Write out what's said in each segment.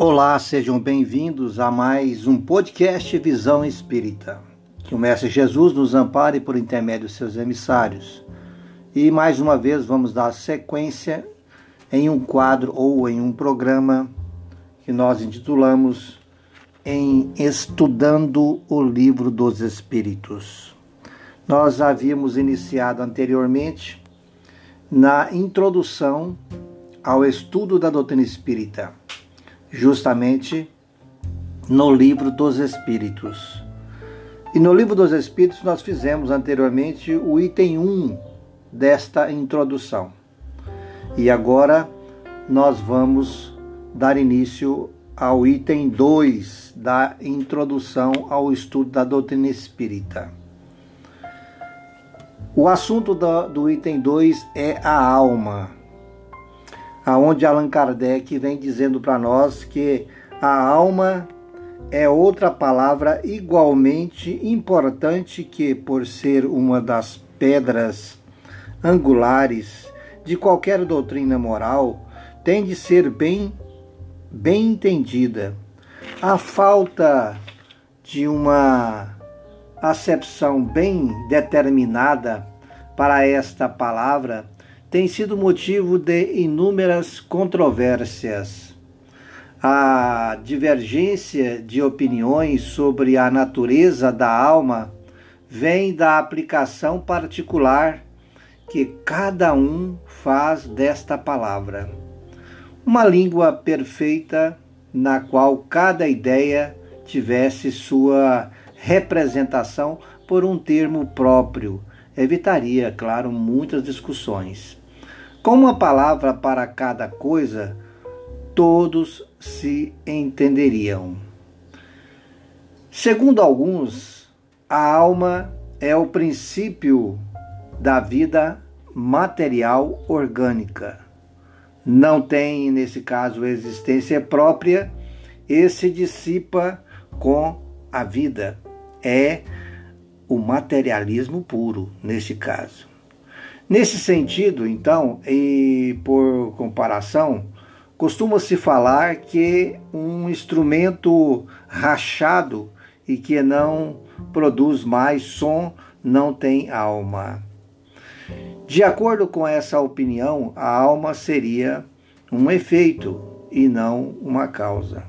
Olá, sejam bem-vindos a mais um podcast Visão Espírita. Que o Mestre Jesus nos ampare por intermédio de seus emissários. E mais uma vez vamos dar sequência em um quadro ou em um programa que nós intitulamos em Estudando o Livro dos Espíritos. Nós havíamos iniciado anteriormente na introdução ao estudo da doutrina espírita justamente no livro dos Espíritos. E no livro dos Espíritos nós fizemos anteriormente o item 1 desta introdução. E agora nós vamos dar início ao item 2 da introdução ao estudo da doutrina espírita. O assunto do, do item 2 é a alma aonde Allan Kardec vem dizendo para nós que a alma é outra palavra igualmente importante que, por ser uma das pedras angulares de qualquer doutrina moral, tem de ser bem, bem entendida. A falta de uma acepção bem determinada para esta palavra tem sido motivo de inúmeras controvérsias. A divergência de opiniões sobre a natureza da alma vem da aplicação particular que cada um faz desta palavra. Uma língua perfeita na qual cada ideia tivesse sua representação por um termo próprio evitaria, claro, muitas discussões. Com uma palavra para cada coisa, todos se entenderiam. Segundo alguns, a alma é o princípio da vida material orgânica. Não tem, nesse caso, existência própria e se dissipa com a vida. É o materialismo puro, nesse caso. Nesse sentido, então, e por comparação, costuma-se falar que um instrumento rachado e que não produz mais som não tem alma. De acordo com essa opinião, a alma seria um efeito e não uma causa.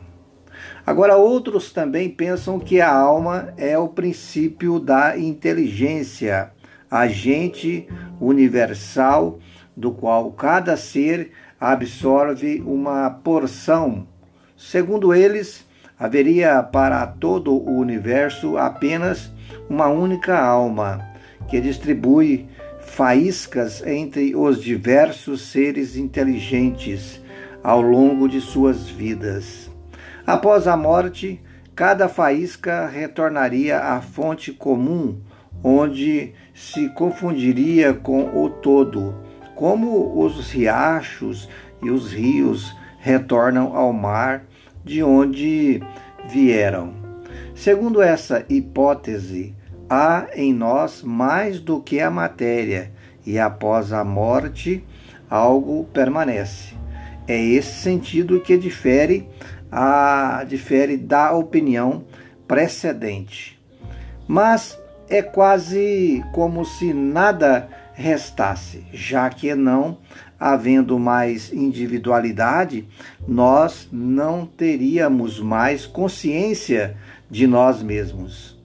Agora, outros também pensam que a alma é o princípio da inteligência, agente universal do qual cada ser absorve uma porção. Segundo eles, haveria para todo o universo apenas uma única alma, que distribui faíscas entre os diversos seres inteligentes ao longo de suas vidas. Após a morte, cada faísca retornaria à fonte comum, onde se confundiria com o todo, como os riachos e os rios retornam ao mar de onde vieram. Segundo essa hipótese, há em nós mais do que a matéria, e após a morte, algo permanece. É esse sentido que difere a, difere da opinião precedente. Mas é quase como se nada restasse, já que não havendo mais individualidade, nós não teríamos mais consciência de nós mesmos.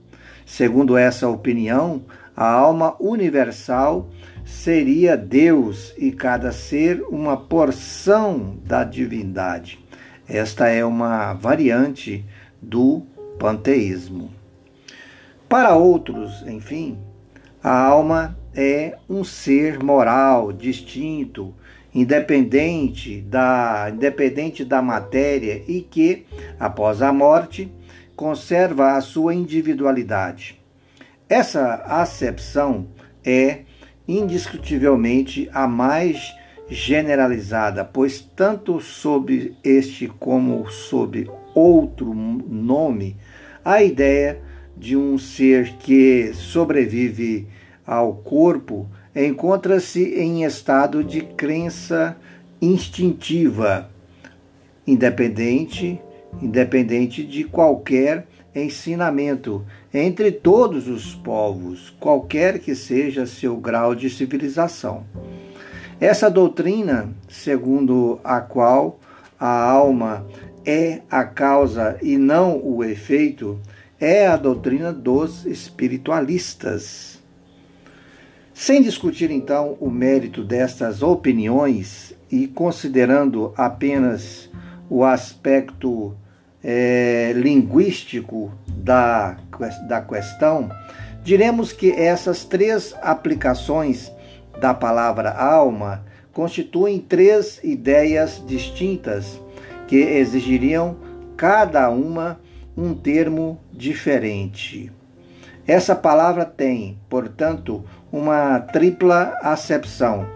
Segundo essa opinião, a alma universal seria Deus e cada ser uma porção da divindade. Esta é uma variante do panteísmo. Para outros, enfim, a alma é um ser moral, distinto, independente da, independente da matéria e que, após a morte, conserva a sua individualidade. Essa acepção é indiscutivelmente a mais generalizada, pois tanto sob este como sob outro nome, a ideia de um ser que sobrevive ao corpo encontra-se em estado de crença instintiva, independente independente de qualquer ensinamento entre todos os povos, qualquer que seja seu grau de civilização. Essa doutrina, segundo a qual a alma é a causa e não o efeito, é a doutrina dos espiritualistas. Sem discutir então o mérito destas opiniões e considerando apenas o aspecto é, linguístico da, da questão, diremos que essas três aplicações da palavra alma constituem três ideias distintas que exigiriam cada uma um termo diferente. Essa palavra tem, portanto, uma tripla acepção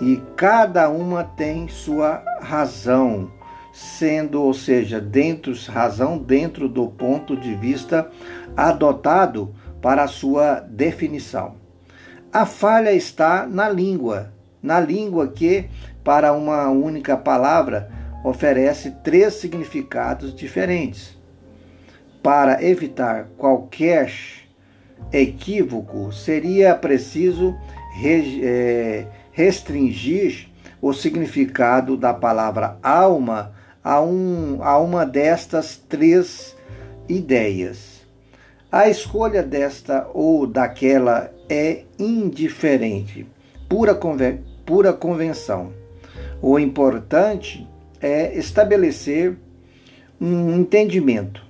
e cada uma tem sua razão, sendo, ou seja, dentro razão dentro do ponto de vista adotado para sua definição. A falha está na língua, na língua que, para uma única palavra, oferece três significados diferentes. Para evitar qualquer equívoco, seria preciso é, restringir o significado da palavra alma a, um, a uma destas três ideias. A escolha desta ou daquela é indiferente, pura, conven pura convenção. O importante é estabelecer um entendimento.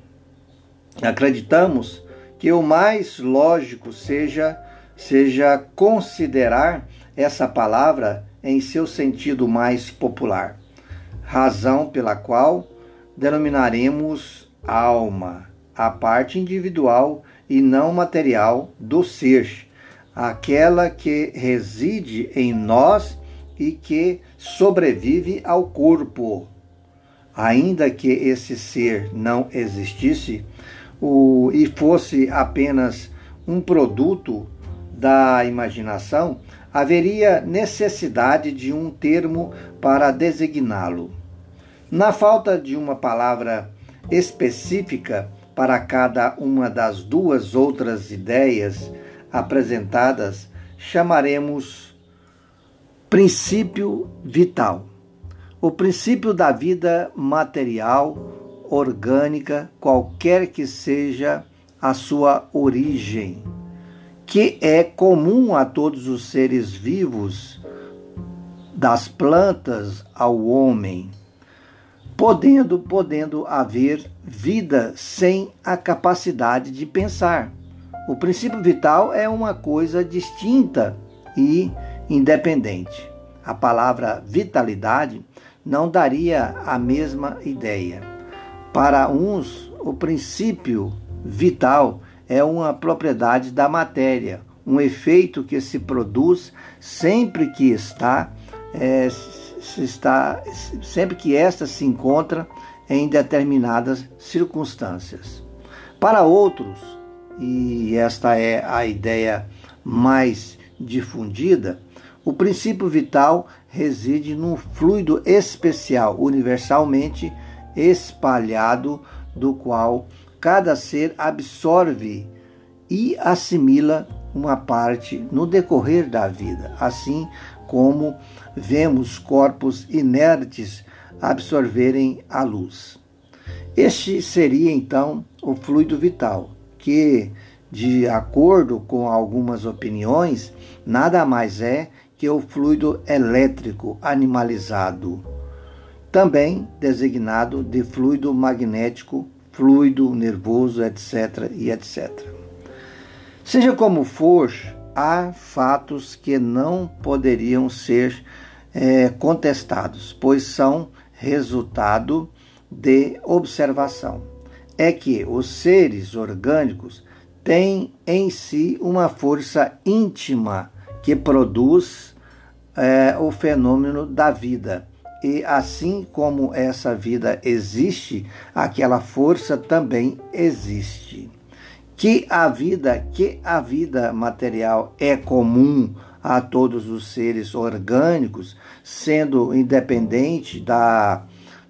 Acreditamos que o mais lógico seja seja considerar essa palavra em seu sentido mais popular, razão pela qual denominaremos alma, a parte individual e não material do ser, aquela que reside em nós e que sobrevive ao corpo. Ainda que esse ser não existisse o, e fosse apenas um produto da imaginação, haveria necessidade de um termo para designá-lo. Na falta de uma palavra específica para cada uma das duas outras ideias apresentadas, chamaremos Princípio vital. O princípio da vida material, orgânica, qualquer que seja a sua origem, que é comum a todos os seres vivos, das plantas ao homem, podendo podendo haver vida sem a capacidade de pensar. O princípio vital é uma coisa distinta e independente. A palavra vitalidade não daria a mesma ideia. Para uns, o princípio vital é uma propriedade da matéria, um efeito que se produz sempre que está, é, se está sempre que esta se encontra em determinadas circunstâncias. Para outros, e esta é a ideia mais difundida, o princípio vital reside num fluido especial, universalmente espalhado, do qual cada ser absorve e assimila uma parte no decorrer da vida, assim como vemos corpos inertes absorverem a luz. Este seria então o fluido vital, que, de acordo com algumas opiniões, nada mais é que o fluido elétrico animalizado, também designado de fluido magnético, fluido nervoso, etc. e etc. Seja como for, há fatos que não poderiam ser é, contestados, pois são resultado de observação. É que os seres orgânicos têm em si uma força íntima que produz é, o fenômeno da vida. E assim como essa vida existe, aquela força também existe. Que a vida, que a vida material é comum a todos os seres orgânicos, sendo independente da,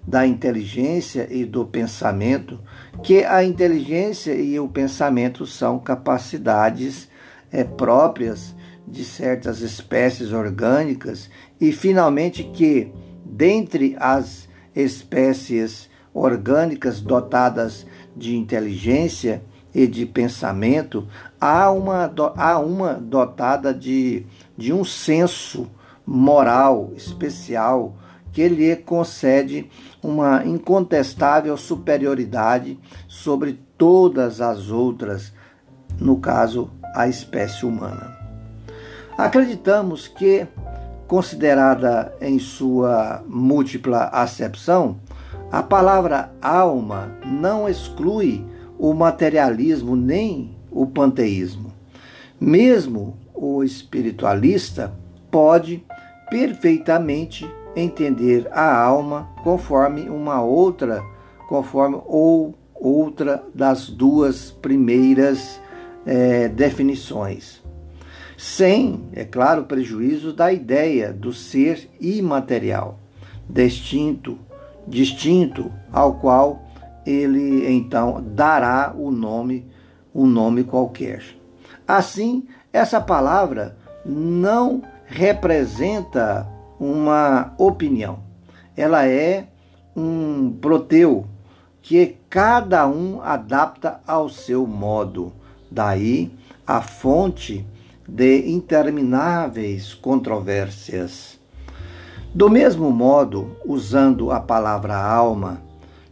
da inteligência e do pensamento, que a inteligência e o pensamento são capacidades é, próprias de certas espécies orgânicas e, finalmente, que, dentre as espécies orgânicas dotadas de inteligência e de pensamento, há uma, há uma dotada de, de um senso moral especial que lhe concede uma incontestável superioridade sobre todas as outras, no caso, a espécie humana. Acreditamos que, considerada em sua múltipla acepção, a palavra alma não exclui o materialismo nem o panteísmo. Mesmo o espiritualista pode perfeitamente entender a alma conforme uma outra, conforme ou outra das duas primeiras é, definições, sem, é claro, prejuízo da ideia do ser imaterial, distinto distinto ao qual ele então dará o nome, um nome qualquer. Assim, essa palavra não representa uma opinião. Ela é um proteu que cada um adapta ao seu modo. Daí a fonte de intermináveis controvérsias. Do mesmo modo, usando a palavra alma,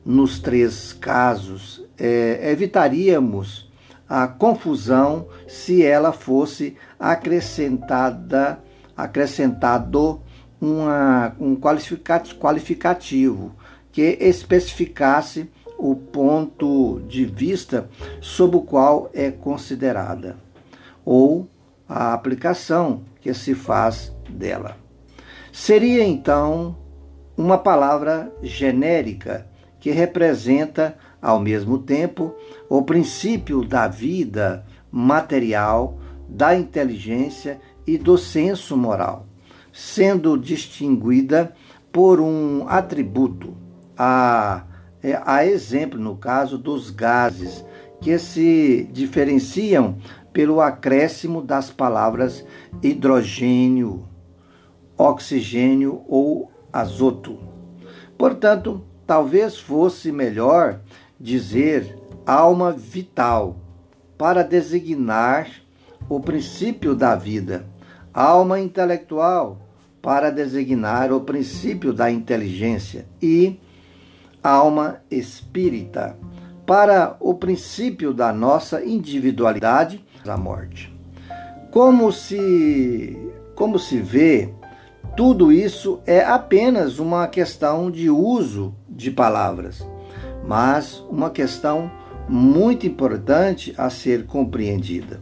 nos três casos, é, evitaríamos a confusão se ela fosse acrescentada, acrescentado uma, um qualificativo que especificasse o ponto de vista sob o qual é considerada, ou a aplicação que se faz dela. Seria então uma palavra genérica que representa, ao mesmo tempo, o princípio da vida material, da inteligência e do senso moral, sendo distinguida por um atributo, a, é, a exemplo, no caso dos gases, que se diferenciam pelo acréscimo das palavras hidrogênio, oxigênio ou azoto. Portanto, talvez fosse melhor dizer alma vital para designar o princípio da vida, alma intelectual para designar o princípio da inteligência e alma espírita para o princípio da nossa individualidade, a morte. Como se como se vê, tudo isso é apenas uma questão de uso de palavras, mas uma questão muito importante a ser compreendida.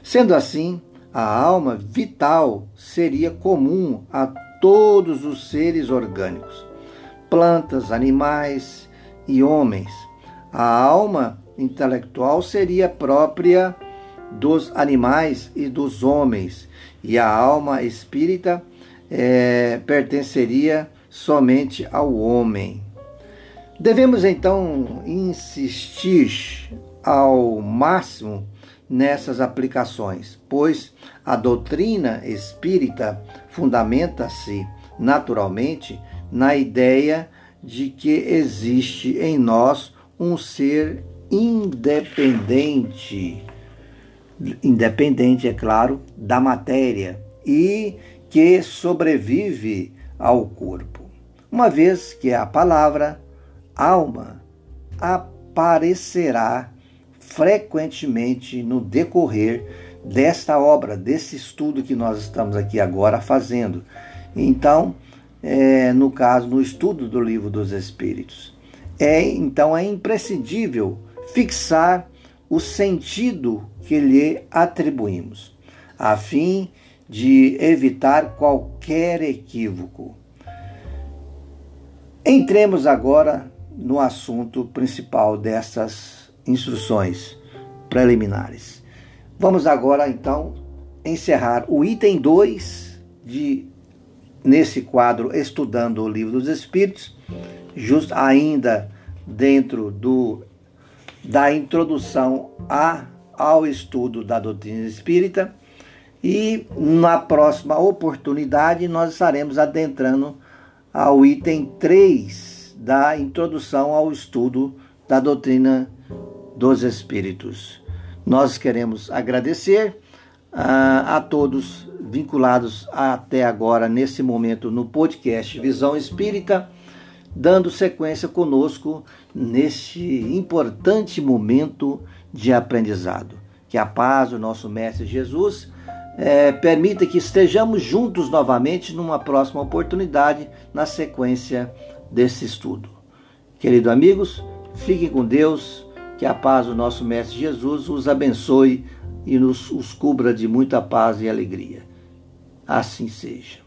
Sendo assim, a alma vital seria comum a todos os seres orgânicos, plantas, animais e homens. A alma intelectual seria própria dos animais e dos homens, e a alma espírita é, pertenceria somente ao homem. Devemos então insistir ao máximo nessas aplicações, pois a doutrina espírita fundamenta-se naturalmente na ideia de que existe em nós um ser independente, independente, é claro, da matéria e que sobrevive ao corpo, uma vez que a palavra alma aparecerá frequentemente no decorrer desta obra, desse estudo que nós estamos aqui agora fazendo. Então, é, no caso, no estudo do livro dos Espíritos. É, então, é imprescindível fixar o sentido que lhe atribuímos, a fim de evitar qualquer equívoco. Entremos agora no assunto principal dessas instruções preliminares. Vamos agora então encerrar o item 2 de nesse quadro Estudando o Livro dos Espíritos, just ainda dentro do, da introdução a, ao estudo da doutrina espírita. E na próxima oportunidade nós estaremos adentrando ao item 3 da introdução ao estudo da doutrina dos espíritos. Nós queremos agradecer a, a todos vinculados até agora, nesse momento, no podcast Visão Espírita, dando sequência conosco neste importante momento de aprendizado. Que a paz do nosso Mestre Jesus é, permita que estejamos juntos novamente numa próxima oportunidade, na sequência desse estudo. Queridos amigos, fiquem com Deus, que a paz do nosso Mestre Jesus os abençoe e nos os cubra de muita paz e alegria. Assim seja.